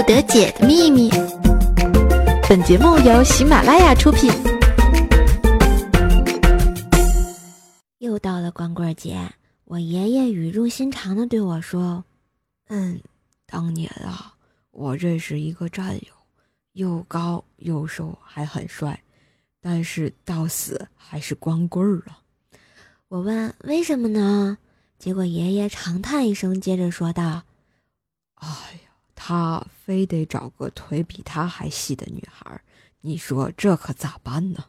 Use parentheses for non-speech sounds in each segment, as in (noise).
不得解的秘密。本节目由喜马拉雅出品。又到了光棍节，我爷爷语重心长的对我说：“嗯，当年啊，我认识一个战友，又高又瘦，还很帅，但是到死还是光棍儿啊。”我问：“为什么呢？”结果爷爷长叹一声，接着说道：“哎呀，他非得找个腿比他还细的女孩，你说这可咋办呢？”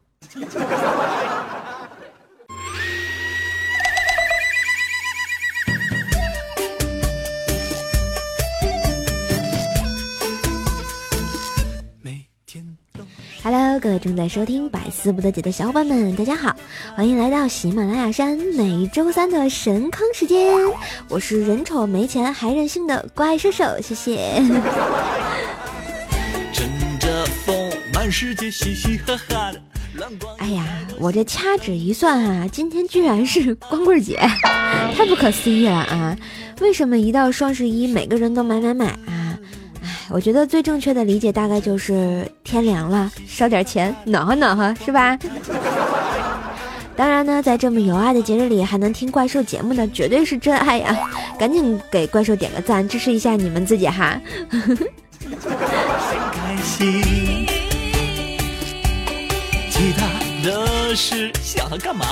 各位正在收听百思不得解的小伙伴们，大家好，欢迎来到喜马拉雅山每周三的神坑时间。我是人丑没钱还任性的怪兽兽，谢谢。(laughs) 哎呀，我这掐指一算啊，今天居然是光棍节，太不可思议了啊！为什么一到双十一，每个人都买买买啊？我觉得最正确的理解大概就是天凉了，烧点钱暖和暖和，是吧？(laughs) 当然呢，在这么有爱的节日里，还能听怪兽节目的，绝对是真爱呀！赶紧给怪兽点个赞，支持一下你们自己哈！开心 (laughs) 其他的事想要干嘛？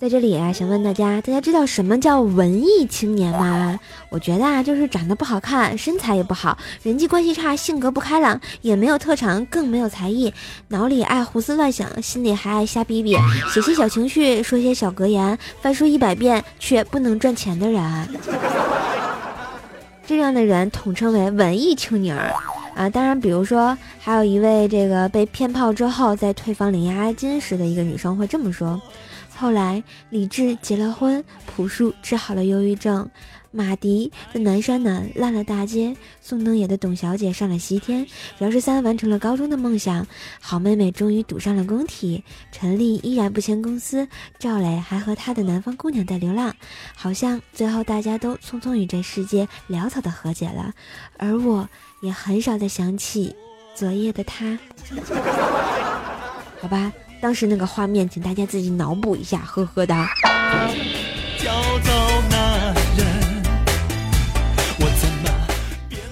在这里啊，想问大家，大家知道什么叫文艺青年吗？我觉得啊，就是长得不好看，身材也不好，人际关系差，性格不开朗，也没有特长，更没有才艺，脑里爱胡思乱想，心里还爱瞎逼逼，写些小情绪，说些小格言，翻书一百遍却不能赚钱的人。这样的人统称为文艺青年儿啊。当然，比如说还有一位这个被骗炮之后在退房领押金时的一个女生会这么说。后来，李志结了婚，朴树治好了忧郁症，马迪的南山南烂了大街，宋冬野的董小姐上了西天，饶十三完成了高中的梦想，好妹妹终于堵上了工体，陈丽依然不签公司，赵磊还和他的南方姑娘在流浪，好像最后大家都匆匆与这世界潦草的和解了，而我也很少再想起昨夜的他，(laughs) 好吧。当时那个画面，请大家自己脑补一下，呵呵的。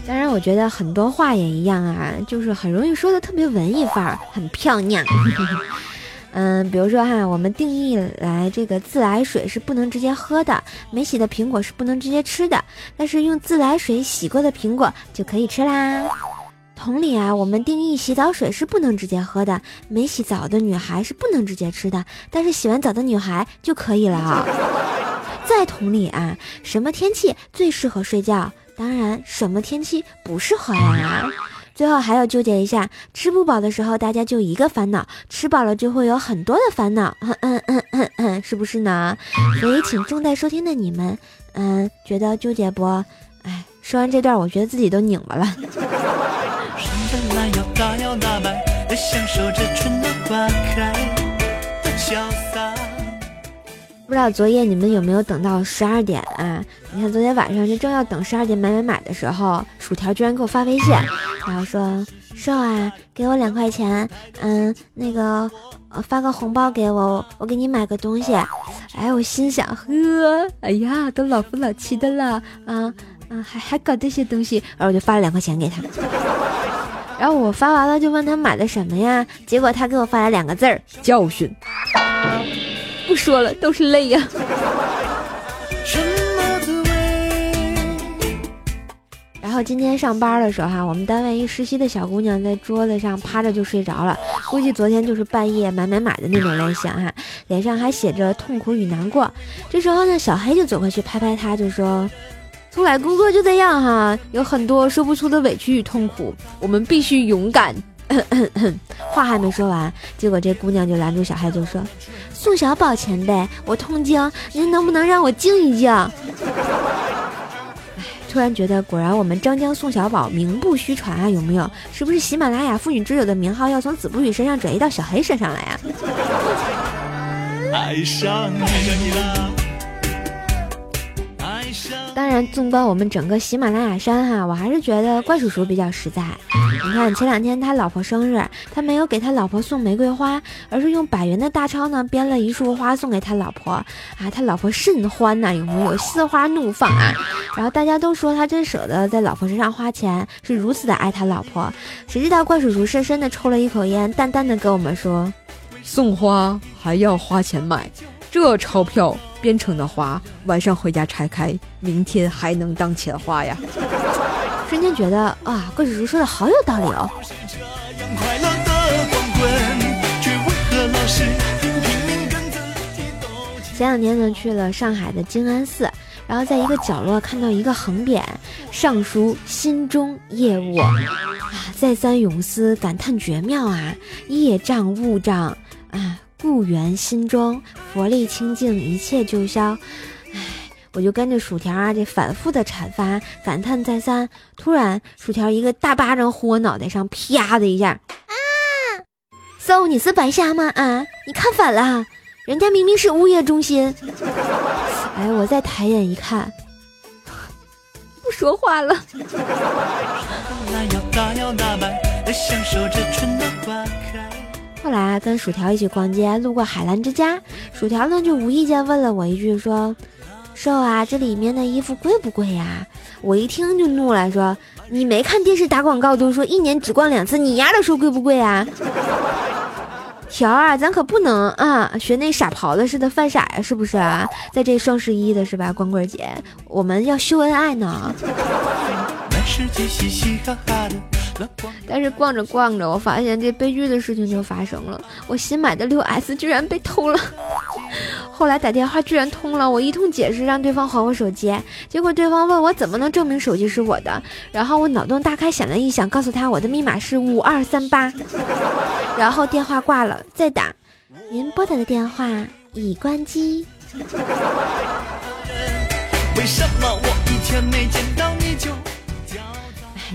当然，我觉得很多话也一样啊，就是很容易说的特别文艺范儿，很漂亮。(laughs) 嗯，比如说哈，我们定义来这个自来水是不能直接喝的，没洗的苹果是不能直接吃的，但是用自来水洗过的苹果就可以吃啦。同理啊，我们定义洗澡水是不能直接喝的，没洗澡的女孩是不能直接吃的，但是洗完澡的女孩就可以了啊。(laughs) 再同理啊，什么天气最适合睡觉？当然，什么天气不适合呀？最后还要纠结一下，吃不饱的时候大家就一个烦恼，吃饱了就会有很多的烦恼，嗯嗯嗯嗯嗯，是不是呢？所以请正在收听的你们，嗯，觉得纠结不？哎，说完这段，我觉得自己都拧巴了。摇摆的享受着春暖花开潇洒不知道昨夜你们有没有等到十二点啊？你看昨天晚上就正要等十二点买买买的时候，薯条居然给我发微信，然后说：“瘦啊，给我两块钱，嗯，那个发个红包给我，我给你买个东西。”哎，我心想：呵，哎呀，都老夫老妻的了啊啊，还还搞这些东西，然后我就发了两块钱给他。然后我发完了就问他买的什么呀？结果他给我发来两个字儿：教训。不说了，都是泪呀。然后今天上班的时候哈，我们单位一实习的小姑娘在桌子上趴着就睡着了，估计昨天就是半夜买买买的那种类型哈，脸上还写着痛苦与难过。这时候呢，小黑就走过去拍拍她，就说。出来工作就这样哈，有很多说不出的委屈与痛苦，我们必须勇敢。(coughs) 话还没说完，结果这姑娘就拦住小黑，就说：“宋小宝前辈，我痛经，您能不能让我静一静？”哎，突然觉得果然我们张江宋小宝名不虚传啊，有没有？是不是喜马拉雅妇女之友的名号要从子不语身上转移到小黑身上来呀？爱上你了。当然，纵观我们整个喜马拉雅山哈，我还是觉得怪叔叔比较实在。你看前两天他老婆生日，他没有给他老婆送玫瑰花，而是用百元的大钞呢编了一束花送给他老婆啊，他老婆甚欢呐，有没有？心花怒放啊！然后大家都说他真舍得在老婆身上花钱，是如此的爱他老婆。谁知道怪叔叔深深的抽了一口烟，淡淡的跟我们说：“送花还要花钱买，这钞票。”编成的花，晚上回家拆开，明天还能当钱花呀！(laughs) 瞬间觉得啊，怪叔叔说的好有道理哦。前两天呢，去了上海的静安寺，然后在一个角落看到一个横匾，上书“心中业务”，啊，再三咏思，感叹绝妙啊！业障物障啊！故园心中，佛力清净，一切就消。唉，我就跟着薯条啊，这反复的阐发，感叹再三。突然，薯条一个大巴掌呼我脑袋上，啪的一下。啊！搜，你是白瞎吗？啊，你看反了，人家明明是物业中心。哎，我再抬眼一看，不说话了。后来跟薯条一起逛街，路过海澜之家，薯条呢就无意间问了我一句，说：“瘦啊，这里面的衣服贵不贵呀？”我一听就怒了，说：“你没看电视打广告都说一年只逛两次，你丫的说贵不贵啊？”条啊，咱可不能啊，学那傻狍子似的犯傻呀，是不是啊？在这双十一的是吧，光棍节，我们要秀恩爱呢。但是逛着逛着，我发现这悲剧的事情就发生了，我新买的六 S 居然被偷了。后来打电话居然通了，我一通解释让对方还我手机，结果对方问我怎么能证明手机是我的，然后我脑洞大开想了一想，告诉他我的密码是五二三八，然后电话挂了，再打，您拨打的电话已关机。为什么我一天没见到？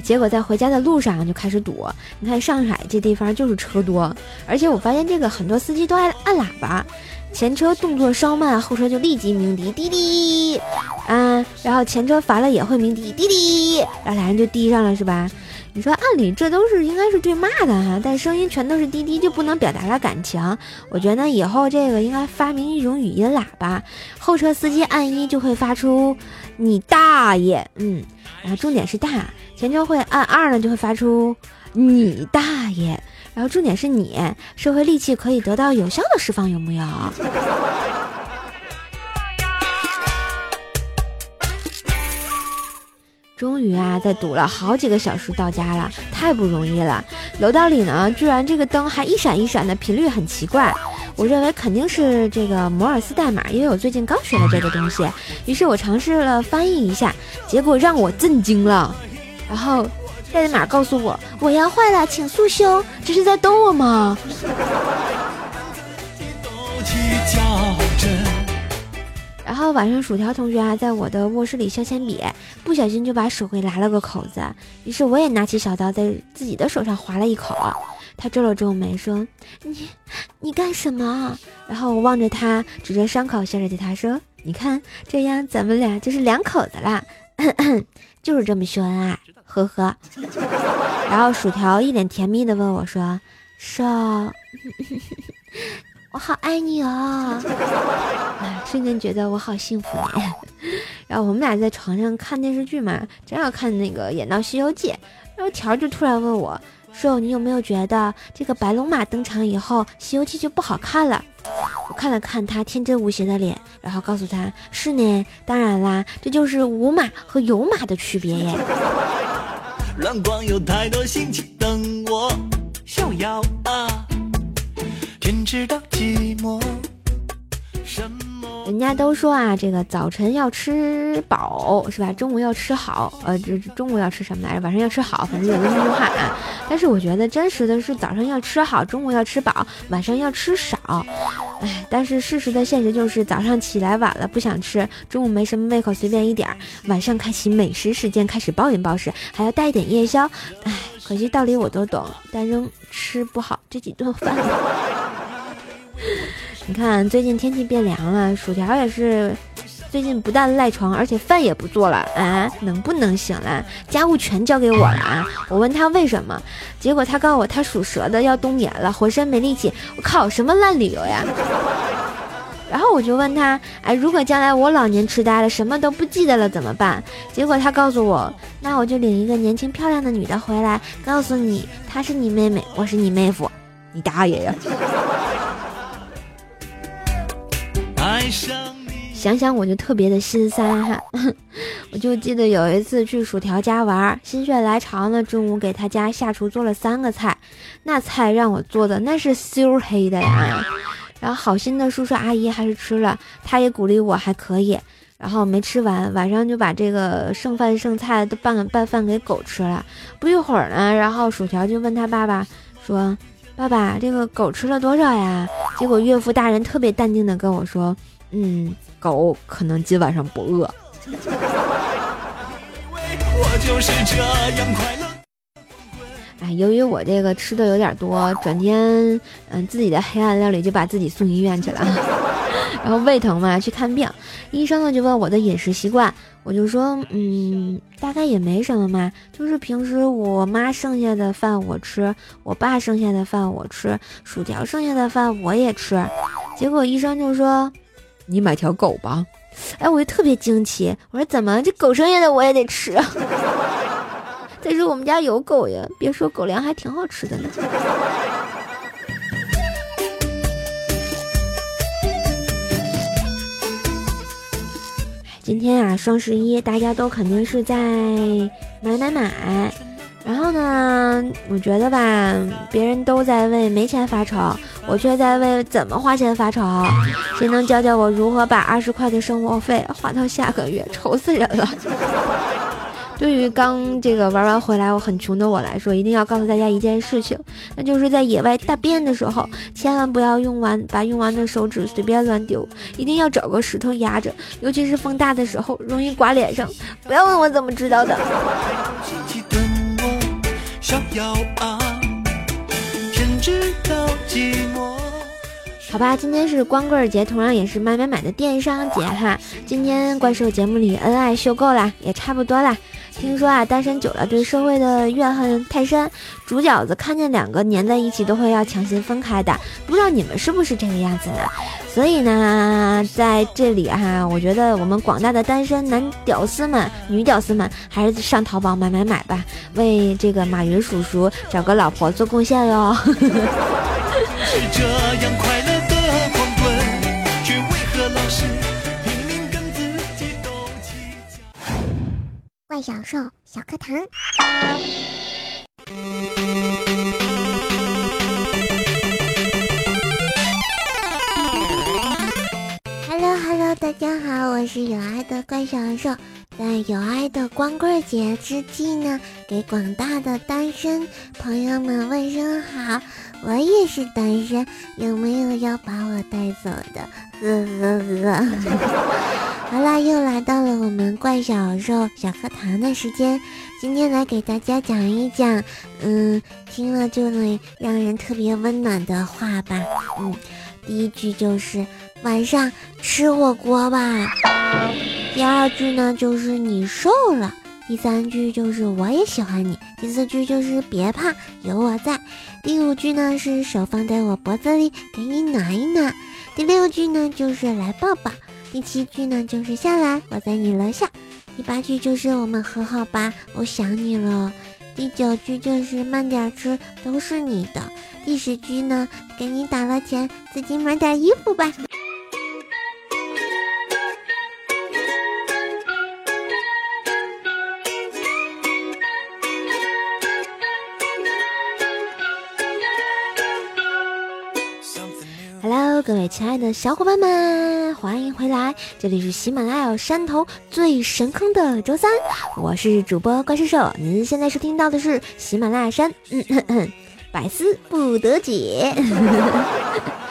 结果在回家的路上就开始堵。你看上海这地方就是车多，而且我发现这个很多司机都爱按喇叭，前车动作稍慢，后车就立即鸣笛滴滴，啊，然后前车烦了也会鸣笛滴滴，然后俩人就滴上了，是吧？你说按理这都是应该是对骂的哈，但声音全都是滴滴，就不能表达了感情。我觉得以后这个应该发明一种语音喇叭，后车司机按一就会发出你大爷，嗯，然后重点是大。前车会按二呢，就会发出“你大爷”，然后重点是你社会戾气可以得到有效的释放，有木有？(laughs) 终于啊，在堵了好几个小时到家了，太不容易了。楼道里呢，居然这个灯还一闪一闪的，频率很奇怪。我认为肯定是这个摩尔斯代码，因为我最近刚学了这个东西。于是我尝试了翻译一下，结果让我震惊了。然后代码告诉我我要坏了，请速修。这是在逗我吗？(laughs) 然后晚上薯条同学啊，在我的卧室里削铅笔，不小心就把手给拉了个口子。于是我也拿起小刀在自己的手上划了一口。他皱了皱眉说：“你你干什么？”然后我望着他，指着伤口，笑着对他说：“你看，这样咱们俩就是两口子啦，(coughs) 就是这么秀恩爱。”呵呵，(laughs) 然后薯条一脸甜蜜的问我说：“瘦，(laughs) 我好爱你哦！”瞬间觉得我好幸福呢。(laughs) 然后我们俩在床上看电视剧嘛，正要看那个演到《西游记》，然后条就突然问我：“瘦，你有没有觉得这个白龙马登场以后，《西游记》就不好看了？”我看了看他天真无邪的脸，然后告诉他：“是呢，当然啦，这就是无马和有马的区别耶。”乱逛有太多心情等我逍遥啊，天知道寂寞什么。人家都说啊，这个早晨要吃饱是吧？中午要吃好，呃，这中午要吃什么来着？晚上要吃好，反正有这么句话啊。但是我觉得真实的是早上要吃好，中午要吃饱，晚上要吃少。哎，但是事实的现实就是早上起来晚了不想吃，中午没什么胃口随便一点儿，晚上开启美食时间开始暴饮暴食，还要带一点夜宵。哎，可惜道理我都懂，但仍吃不好这几顿饭。(laughs) 你看最近天气变凉了，薯条也是最近不但赖床，而且饭也不做了啊，能不能行了？家务全交给我了啊！我问他为什么，结果他告诉我他属蛇的，要冬眠了，浑身没力气。我靠，什么烂理由呀！(laughs) 然后我就问他，哎，如果将来我老年痴呆了，什么都不记得了怎么办？结果他告诉我，那我就领一个年轻漂亮的女的回来，告诉你她是你妹妹，我是你妹夫，你大爷呀！想想我就特别的心塞哈，我就记得有一次去薯条家玩，心血来潮呢，中午给他家下厨做了三个菜，那菜让我做的那是羞黑的呀。然后好心的叔叔阿姨还是吃了，他也鼓励我还可以。然后没吃完，晚上就把这个剩饭剩菜都拌拌饭给狗吃了。不一会儿呢，然后薯条就问他爸爸说：“爸爸，这个狗吃了多少呀？”结果岳父大人特别淡定的跟我说：“嗯，狗可能今晚上不饿。(laughs) ”哎，由于我这个吃的有点多，转天嗯自己的黑暗料理就把自己送医院去了，(laughs) 然后胃疼嘛去看病，医生呢就问我的饮食习惯，我就说嗯大概也没什么嘛，就是平时我妈剩下的饭我吃，我爸剩下的饭我吃，薯条剩下的饭我也吃，结果医生就说你买条狗吧，哎我就特别惊奇，我说怎么这狗剩下的我也得吃？(laughs) 再说我们家有狗呀，别说狗粮还挺好吃的呢。今天啊，双十一，大家都肯定是在买买买。然后呢，我觉得吧，别人都在为没钱发愁，我却在为怎么花钱发愁。谁能教教我如何把二十块的生活费花到下个月？愁死人了。(laughs) 对于刚这个玩完回来我很穷的我来说，一定要告诉大家一件事情，那就是在野外大便的时候，千万不要用完把用完的手指随便乱丢，一定要找个石头压着，尤其是风大的时候，容易刮脸上。不要问我怎么知道的。好吧，今天是光棍节，同样也是买买买的电商节哈。今天怪兽节目里恩爱秀够了，也差不多啦。听说啊，单身久了对社会的怨恨太深，煮饺子看见两个粘在一起都会要强行分开的。不知道你们是不是这个样子呢？所以呢，在这里哈，我觉得我们广大的单身男屌丝们、女屌丝们，还是上淘宝买买买吧，为这个马云叔叔找个老婆做贡献哟。(laughs) 怪小兽小课堂，Hello Hello，大家好，我是有爱的怪小兽。在有爱的光棍节之际呢，给广大的单身朋友们问声好。我也是单身，有没有要把我带走的？(laughs) 呵呵呵。好啦，又来到了我们怪小兽小课堂的时间。今天来给大家讲一讲，嗯，听了就能让人特别温暖的话吧。嗯，第一句就是晚上吃火锅吧。第二句呢就是你瘦了。第三句就是我也喜欢你。第四句就是别怕，有我在。第五句呢是手放在我脖子里，给你暖一暖。第六句呢就是来抱抱。第七句呢，就是下来，我在你楼下。第八句就是我们和好吧，我想你了。第九句就是慢点吃，都是你的。第十句呢，给你打了钱，自己买点衣服吧。亲爱的小伙伴们，欢迎回来！这里是喜马拉雅山头最神坑的周三，我是主播怪兽兽。您现在收听到的是喜马拉雅山，嗯，百思不得解。(laughs)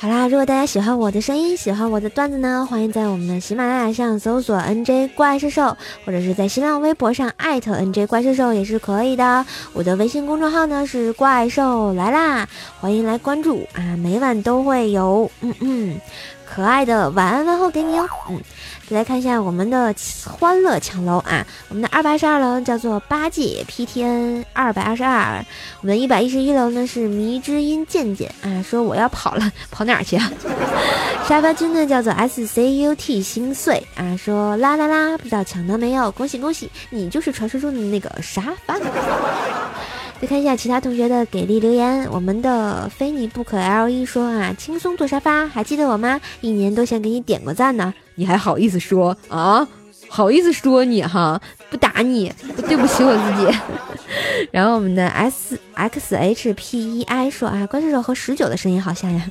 好啦，如果大家喜欢我的声音，喜欢我的段子呢，欢迎在我们的喜马拉雅上搜索 “nj 怪兽兽”，或者是在新浪微博上艾特 “nj 怪兽兽”也是可以的。我的微信公众号呢是“怪兽来啦”，欢迎来关注啊，每晚都会有嗯嗯可爱的晚安问候给你哦。嗯，来看一下我们的欢乐抢楼啊，我们的二百二十二楼叫做八戒 PTN 二百二十二，我们一百一十一楼呢是迷之音渐渐啊，说我要跑了，(laughs) 跑哪儿去啊？(laughs) 沙发君呢叫做 SCUT 心碎啊，说啦啦啦，不知道抢到没有？恭喜恭喜，你就是传说中的那个沙发。再看一下其他同学的给力留言，我们的非你不可 L 一说啊，轻松坐沙发，还记得我吗？一年都想给你点个赞呢，你还好意思说啊？好意思说你哈？不打你，对不起我自己。(laughs) 然后我们的 S X H P E I 说啊，关射手和十九的声音好像呀，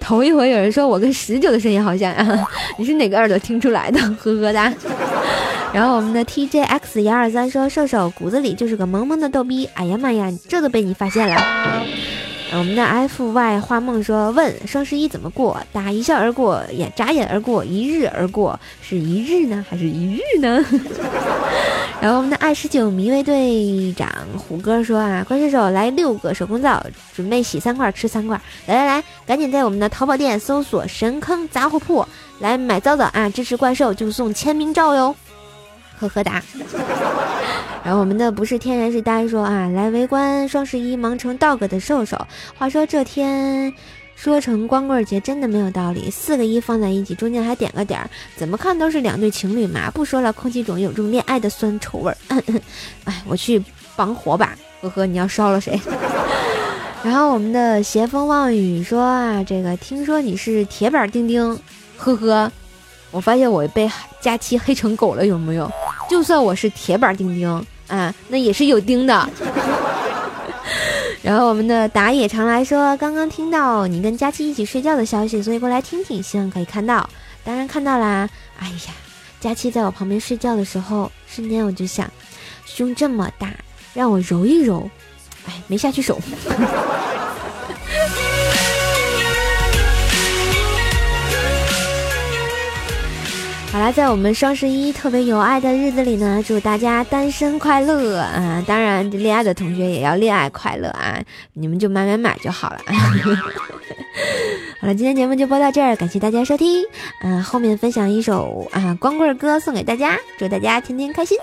头一回有人说我跟十九的声音好像呀，(laughs) 你是哪个耳朵听出来的？呵呵哒。然后我们的 T J X 幺二三说，射手骨子里就是个萌萌的逗逼。哎呀妈呀，这都被你发现了。我们的 F Y 画梦说，问双十一怎么过？答一笑而过，也眨眼而过，一日而过，是一日呢，还是一日呢？(laughs) 然后我们的二十九迷位队长虎哥说啊，怪射手来六个手工皂，准备洗三块吃三块。来来来，赶紧在我们的淘宝店搜索神坑杂货铺来买皂皂啊！支持怪兽就送签名照哟。呵呵哒。(laughs) 然后我们的不是天然是呆说啊，来围观双十一忙成 dog 的瘦瘦。话说这天说成光棍节真的没有道理，四个一放在一起，中间还点个点儿，怎么看都是两对情侣嘛。不说了，空气中有种恋爱的酸臭味儿。(laughs) 哎，我去绑火把。呵呵，你要烧了谁？(laughs) 然后我们的斜风望雨说啊，这个听说你是铁板钉钉。呵呵，我发现我被佳期黑成狗了，有没有？就算我是铁板钉钉啊，那也是有钉的。(laughs) 然后我们的打野常来说，刚刚听到你跟佳期一起睡觉的消息，所以过来听听，希望可以看到。当然看到啦。哎呀，佳期在我旁边睡觉的时候，瞬间我就想，胸这么大，让我揉一揉。哎，没下去手。好啦，在我们双十一特别有爱的日子里呢，祝大家单身快乐啊！当然，恋爱的同学也要恋爱快乐啊！你们就买买买就好了。(laughs) 好了，今天节目就播到这儿，感谢大家收听。嗯，后面分享一首啊光棍歌送给大家，祝大家天天开心。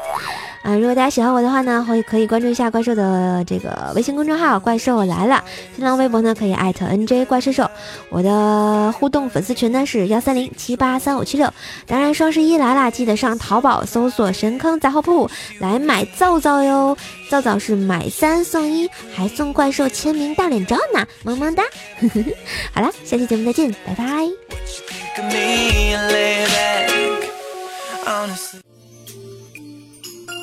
啊，如果大家喜欢我的话呢，会可以关注一下怪兽的这个微信公众号“怪兽来了”，新浪微博呢可以艾特 NJ 怪兽兽。我的互动粉丝群呢是幺三零七八三五七六。当然，双十一来啦，记得上淘宝搜索“神坑杂货铺”来买皂皂哟，皂皂是买三送一，还送怪兽签名大脸照呢，萌萌哒。(laughs) 好了，下期节目再见，拜拜。Honestly.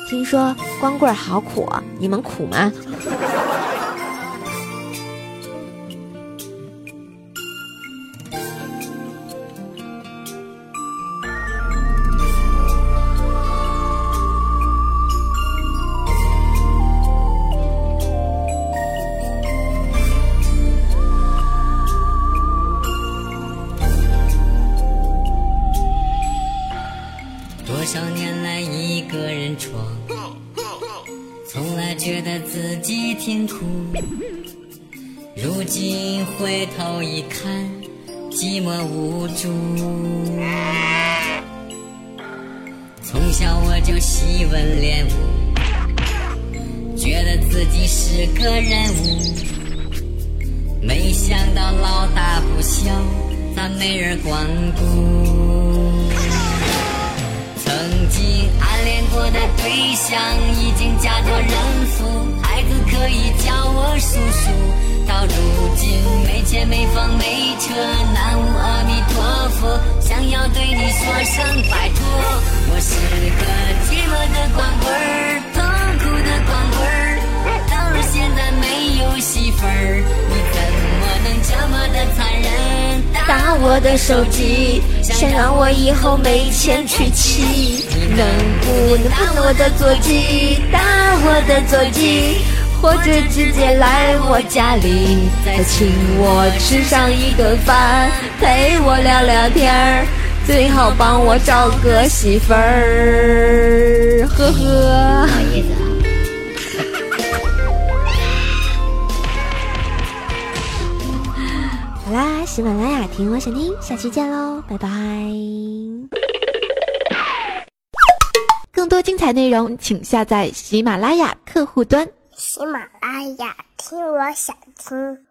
听说光棍好苦，你们苦吗？寂寞无助。从小我就习文练武，觉得自己是个人物。没想到老大不小，咋没人光顾？曾经暗恋过的对象已经嫁作人妇，孩子可以叫我叔叔。到如今没钱没房没车，南无阿弥陀佛，想要对你说声拜托。我是个寂寞的光棍儿，痛苦的光棍儿，到了现在没有媳妇儿，你怎么能这么的残忍？打我的手机，想让我以后没钱娶妻。能不能打我的座机？打我的座机，或者直接来我家里，再请我吃上一顿饭，陪我聊聊天儿，最好帮我找个媳妇儿。呵呵。好啦，喜马拉雅听我想听，下期见喽，拜拜。更多精彩内容，请下载喜马拉雅客户端。喜马拉雅，听我想听。